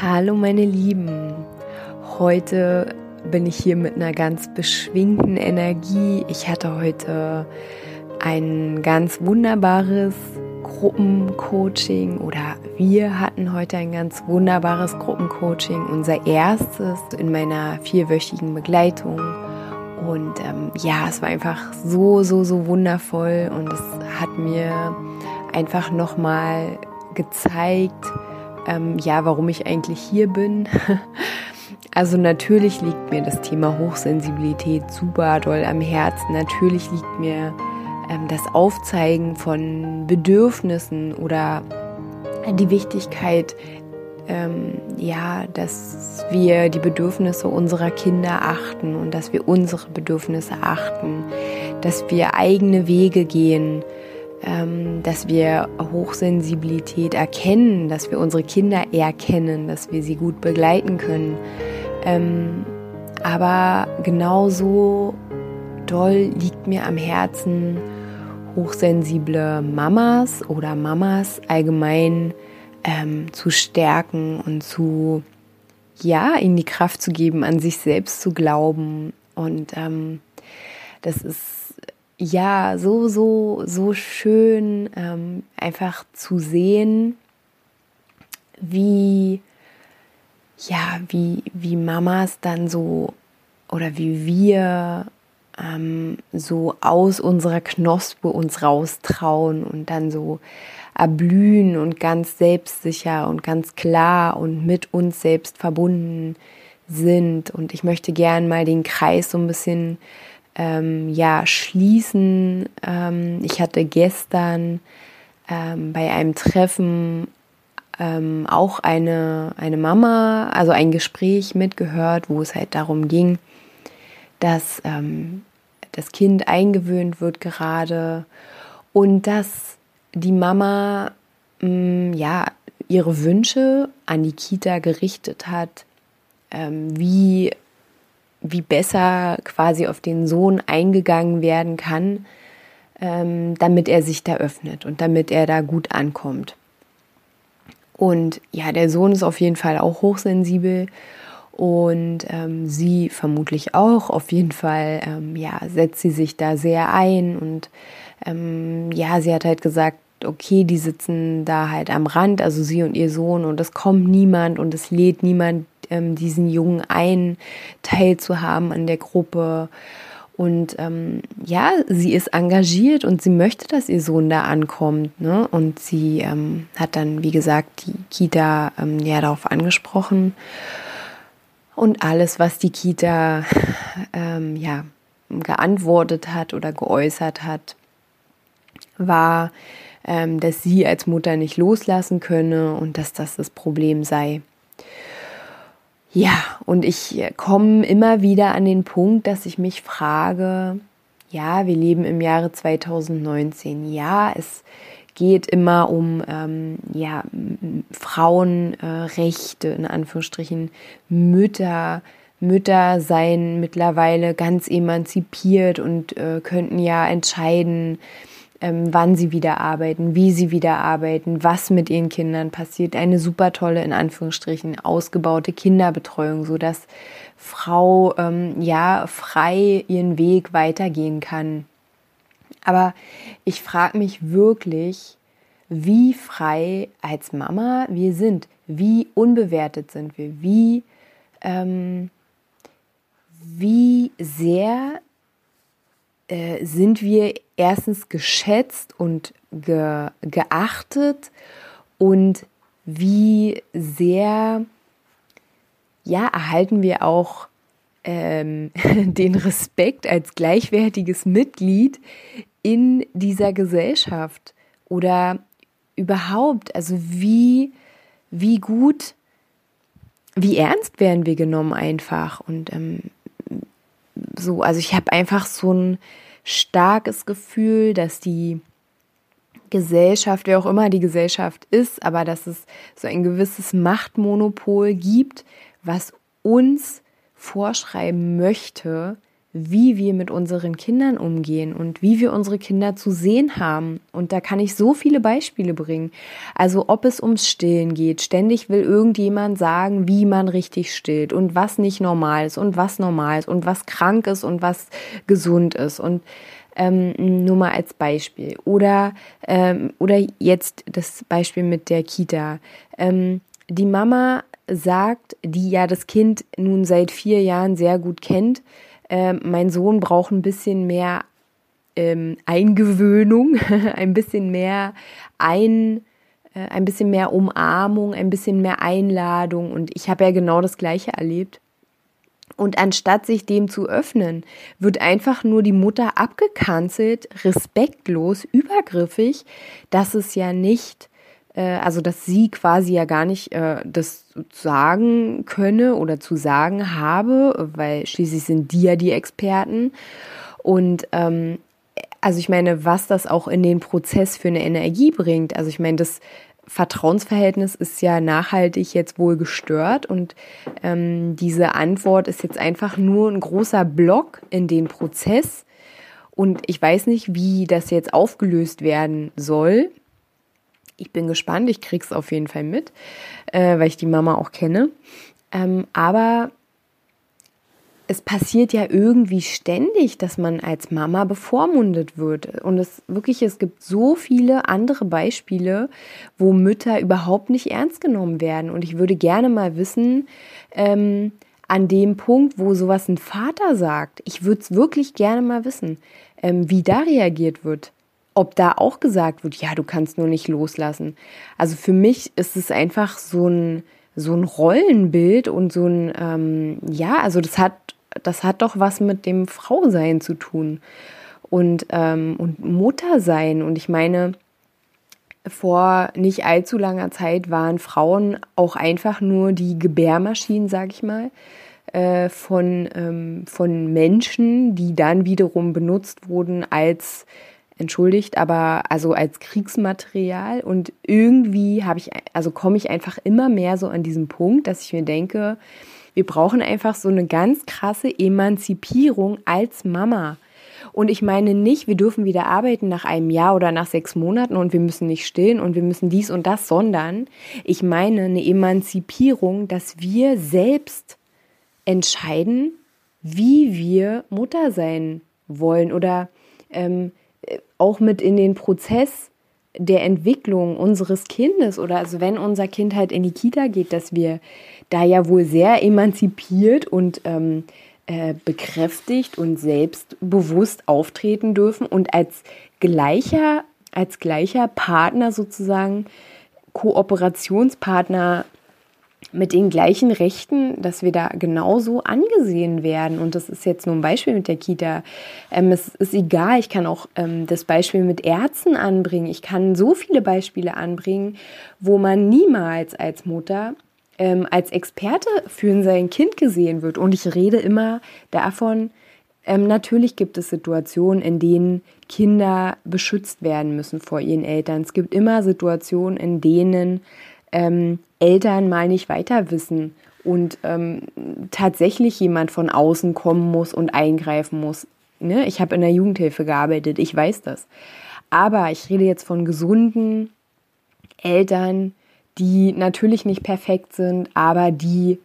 Hallo meine Lieben, heute bin ich hier mit einer ganz beschwingten Energie. Ich hatte heute ein ganz wunderbares Gruppencoaching oder wir hatten heute ein ganz wunderbares Gruppencoaching, unser erstes in meiner vierwöchigen Begleitung. Und ähm, ja, es war einfach so, so, so wundervoll und es hat mir einfach nochmal gezeigt, ähm, ja, warum ich eigentlich hier bin. Also natürlich liegt mir das Thema Hochsensibilität super doll am Herzen. Natürlich liegt mir ähm, das Aufzeigen von Bedürfnissen oder die Wichtigkeit, ähm, ja, dass wir die Bedürfnisse unserer Kinder achten und dass wir unsere Bedürfnisse achten, dass wir eigene Wege gehen, dass wir Hochsensibilität erkennen, dass wir unsere Kinder erkennen, dass wir sie gut begleiten können. Ähm, aber genauso doll liegt mir am Herzen, hochsensible Mamas oder Mamas allgemein ähm, zu stärken und zu, ja, ihnen die Kraft zu geben, an sich selbst zu glauben. Und ähm, das ist ja, so, so, so schön ähm, einfach zu sehen, wie, ja, wie, wie Mamas dann so oder wie wir ähm, so aus unserer Knospe uns raustrauen und dann so erblühen und ganz selbstsicher und ganz klar und mit uns selbst verbunden sind. Und ich möchte gern mal den Kreis so ein bisschen ähm, ja, schließen. Ähm, ich hatte gestern ähm, bei einem Treffen ähm, auch eine, eine Mama, also ein Gespräch mitgehört, wo es halt darum ging, dass ähm, das Kind eingewöhnt wird gerade und dass die Mama mh, mm, ja ihre Wünsche an die Kita gerichtet hat, ähm, wie wie besser quasi auf den Sohn eingegangen werden kann, ähm, damit er sich da öffnet und damit er da gut ankommt. Und ja, der Sohn ist auf jeden Fall auch hochsensibel und ähm, sie vermutlich auch. Auf jeden Fall, ähm, ja, setzt sie sich da sehr ein und ähm, ja, sie hat halt gesagt, okay, die sitzen da halt am Rand, also sie und ihr Sohn und es kommt niemand und es lädt niemand ähm, diesen Jungen ein, teilzuhaben an der Gruppe. Und ähm, ja, sie ist engagiert und sie möchte, dass ihr Sohn da ankommt. Ne? Und sie ähm, hat dann, wie gesagt, die Kita ähm, ja darauf angesprochen. Und alles, was die Kita ähm, ja, geantwortet hat oder geäußert hat, war, ähm, dass sie als Mutter nicht loslassen könne und dass das das Problem sei. Ja, und ich komme immer wieder an den Punkt, dass ich mich frage, ja, wir leben im Jahre 2019. Ja, es geht immer um ähm, ja, Frauenrechte, äh, in Anführungsstrichen, Mütter. Mütter seien mittlerweile ganz emanzipiert und äh, könnten ja entscheiden, ähm, wann sie wieder arbeiten, wie sie wieder arbeiten, was mit ihren Kindern passiert. Eine super tolle, in Anführungsstrichen, ausgebaute Kinderbetreuung, so dass Frau ähm, ja frei ihren Weg weitergehen kann. Aber ich frage mich wirklich, wie frei als Mama wir sind, wie unbewertet sind wir, wie, ähm, wie sehr äh, sind wir erstens geschätzt und ge geachtet und wie sehr ja erhalten wir auch ähm, den Respekt als gleichwertiges Mitglied in dieser Gesellschaft oder überhaupt, also wie, wie gut wie ernst werden wir genommen einfach? Und ähm, so, also ich habe einfach so ein starkes Gefühl, dass die Gesellschaft, wer auch immer die Gesellschaft ist, aber dass es so ein gewisses Machtmonopol gibt, was uns vorschreiben möchte, wie wir mit unseren Kindern umgehen und wie wir unsere Kinder zu sehen haben. Und da kann ich so viele Beispiele bringen. Also ob es ums Stillen geht, ständig will irgendjemand sagen, wie man richtig stillt und was nicht normal ist und was normal ist und was krank ist und was gesund ist. Und ähm, nur mal als Beispiel. Oder, ähm, oder jetzt das Beispiel mit der Kita. Ähm, die Mama sagt, die ja das Kind nun seit vier Jahren sehr gut kennt, äh, mein Sohn braucht ein bisschen mehr ähm, Eingewöhnung, ein bisschen mehr ein, äh, ein bisschen mehr Umarmung, ein bisschen mehr Einladung. Und ich habe ja genau das Gleiche erlebt. Und anstatt sich dem zu öffnen, wird einfach nur die Mutter abgekanzelt, respektlos, übergriffig, dass es ja nicht, äh, also dass sie quasi ja gar nicht äh, das sagen könne oder zu sagen habe, weil schließlich sind die ja die Experten. Und ähm, also ich meine, was das auch in den Prozess für eine Energie bringt. Also ich meine, das Vertrauensverhältnis ist ja nachhaltig jetzt wohl gestört und ähm, diese Antwort ist jetzt einfach nur ein großer Block in den Prozess und ich weiß nicht, wie das jetzt aufgelöst werden soll. Ich bin gespannt, ich krieg's auf jeden Fall mit, äh, weil ich die Mama auch kenne. Ähm, aber es passiert ja irgendwie ständig, dass man als Mama bevormundet wird. Und es wirklich, es gibt so viele andere Beispiele, wo Mütter überhaupt nicht ernst genommen werden. Und ich würde gerne mal wissen, ähm, an dem Punkt, wo sowas ein Vater sagt, ich würde es wirklich gerne mal wissen, ähm, wie da reagiert wird. Ob da auch gesagt wird, ja, du kannst nur nicht loslassen. Also für mich ist es einfach so ein, so ein Rollenbild und so ein, ähm, ja, also das hat das hat doch was mit dem Frausein zu tun und, ähm, und Muttersein. Und ich meine, vor nicht allzu langer Zeit waren Frauen auch einfach nur die Gebärmaschinen, sag ich mal, äh, von, ähm, von Menschen, die dann wiederum benutzt wurden als entschuldigt, aber also als Kriegsmaterial und irgendwie habe ich also komme ich einfach immer mehr so an diesen Punkt, dass ich mir denke, wir brauchen einfach so eine ganz krasse Emanzipierung als Mama. Und ich meine nicht, wir dürfen wieder arbeiten nach einem Jahr oder nach sechs Monaten und wir müssen nicht stillen und wir müssen dies und das, sondern ich meine eine Emanzipierung, dass wir selbst entscheiden, wie wir Mutter sein wollen oder ähm, auch mit in den Prozess der Entwicklung unseres Kindes oder also wenn unser Kind halt in die Kita geht, dass wir da ja wohl sehr emanzipiert und ähm, äh, bekräftigt und selbstbewusst auftreten dürfen und als gleicher, als gleicher Partner sozusagen, Kooperationspartner mit den gleichen Rechten, dass wir da genauso angesehen werden. Und das ist jetzt nur ein Beispiel mit der Kita. Ähm, es ist egal, ich kann auch ähm, das Beispiel mit Ärzten anbringen. Ich kann so viele Beispiele anbringen, wo man niemals als Mutter ähm, als Experte für sein Kind gesehen wird. Und ich rede immer davon, ähm, natürlich gibt es Situationen, in denen Kinder beschützt werden müssen vor ihren Eltern. Es gibt immer Situationen, in denen ähm, Eltern mal nicht weiter wissen und ähm, tatsächlich jemand von außen kommen muss und eingreifen muss. Ne? Ich habe in der Jugendhilfe gearbeitet, ich weiß das. Aber ich rede jetzt von gesunden Eltern, die natürlich nicht perfekt sind, aber die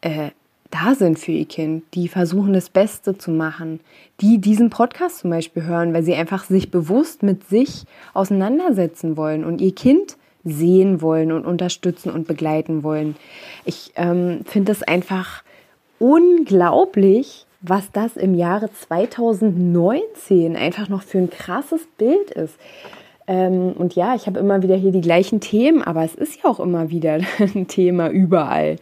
äh, da sind für ihr Kind, die versuchen das Beste zu machen, die diesen Podcast zum Beispiel hören, weil sie einfach sich bewusst mit sich auseinandersetzen wollen und ihr Kind sehen wollen und unterstützen und begleiten wollen. Ich ähm, finde es einfach unglaublich, was das im Jahre 2019 einfach noch für ein krasses Bild ist. Ähm, und ja, ich habe immer wieder hier die gleichen Themen, aber es ist ja auch immer wieder ein Thema überall.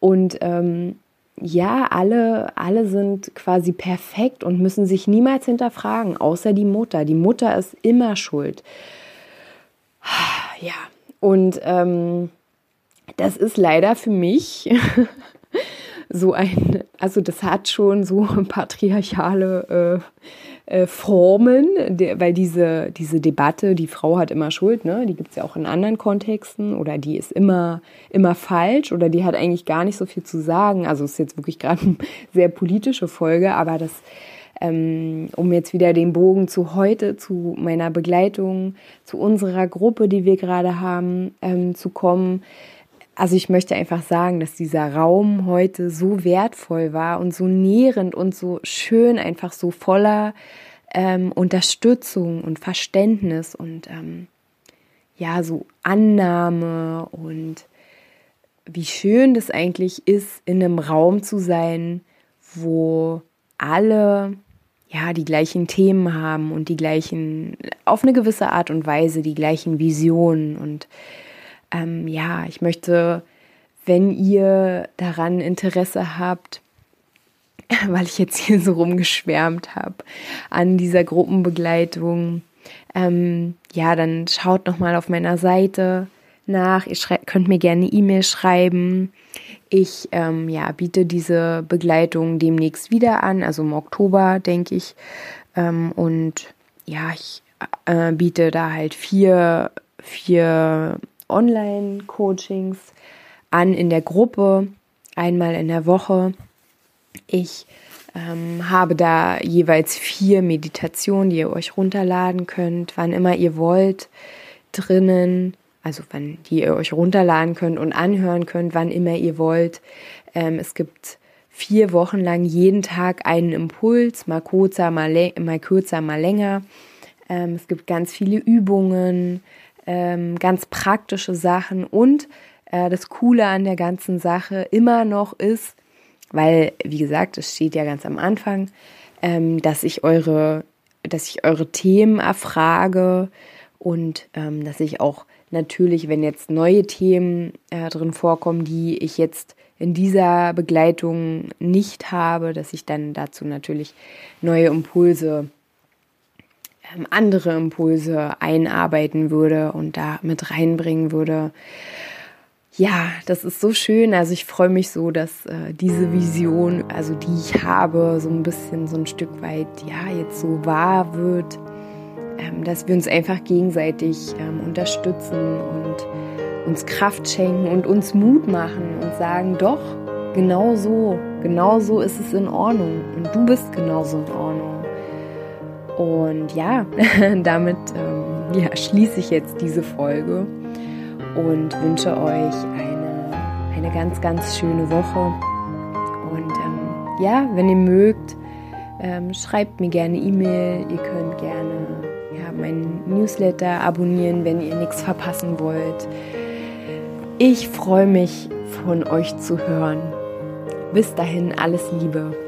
Und ähm, ja, alle, alle sind quasi perfekt und müssen sich niemals hinterfragen, außer die Mutter. Die Mutter ist immer schuld. Ja, und ähm, das ist leider für mich so ein, also das hat schon so patriarchale äh, äh, Formen, der, weil diese, diese Debatte, die Frau hat immer Schuld, ne? die gibt es ja auch in anderen Kontexten oder die ist immer, immer falsch oder die hat eigentlich gar nicht so viel zu sagen. Also es ist jetzt wirklich gerade eine sehr politische Folge, aber das, ähm, um jetzt wieder den Bogen zu heute, zu meiner Begleitung, zu unserer Gruppe, die wir gerade haben, ähm, zu kommen, also ich möchte einfach sagen, dass dieser Raum heute so wertvoll war und so nährend und so schön, einfach so voller ähm, Unterstützung und Verständnis und ähm, ja, so Annahme und wie schön das eigentlich ist, in einem Raum zu sein, wo alle ja die gleichen Themen haben und die gleichen, auf eine gewisse Art und Weise, die gleichen Visionen und ähm, ja, ich möchte, wenn ihr daran Interesse habt, weil ich jetzt hier so rumgeschwärmt habe, an dieser Gruppenbegleitung, ähm, ja, dann schaut noch mal auf meiner Seite nach. Ihr könnt mir gerne E-Mail schreiben. Ich ähm, ja, biete diese Begleitung demnächst wieder an, also im Oktober, denke ich. Ähm, und ja, ich äh, biete da halt vier, vier Online-Coachings an in der Gruppe, einmal in der Woche. Ich ähm, habe da jeweils vier Meditationen, die ihr euch runterladen könnt, wann immer ihr wollt, drinnen. Also wann die ihr euch runterladen könnt und anhören könnt, wann immer ihr wollt. Ähm, es gibt vier Wochen lang jeden Tag einen Impuls, mal kürzer, mal, mal, kürzer, mal länger. Ähm, es gibt ganz viele Übungen, ähm, ganz praktische Sachen und äh, das Coole an der ganzen Sache immer noch ist, weil, wie gesagt, es steht ja ganz am Anfang, ähm, dass ich eure, dass ich eure Themen erfrage und ähm, dass ich auch natürlich, wenn jetzt neue Themen äh, drin vorkommen, die ich jetzt in dieser Begleitung nicht habe, dass ich dann dazu natürlich neue Impulse ähm, andere Impulse einarbeiten würde und da mit reinbringen würde. Ja, das ist so schön. Also ich freue mich so, dass äh, diese Vision, also die ich habe, so ein bisschen so ein Stück weit, ja, jetzt so wahr wird, dass wir uns einfach gegenseitig ähm, unterstützen und uns Kraft schenken und uns Mut machen und sagen, doch, genau so, genau so ist es in Ordnung und du bist genauso in Ordnung. Und ja, damit ähm, ja, schließe ich jetzt diese Folge und wünsche euch eine, eine ganz, ganz schöne Woche. Und ähm, ja, wenn ihr mögt, ähm, schreibt mir gerne E-Mail. Ihr könnt gerne ja, meinen Newsletter abonnieren, wenn ihr nichts verpassen wollt. Ich freue mich, von euch zu hören. Bis dahin alles Liebe.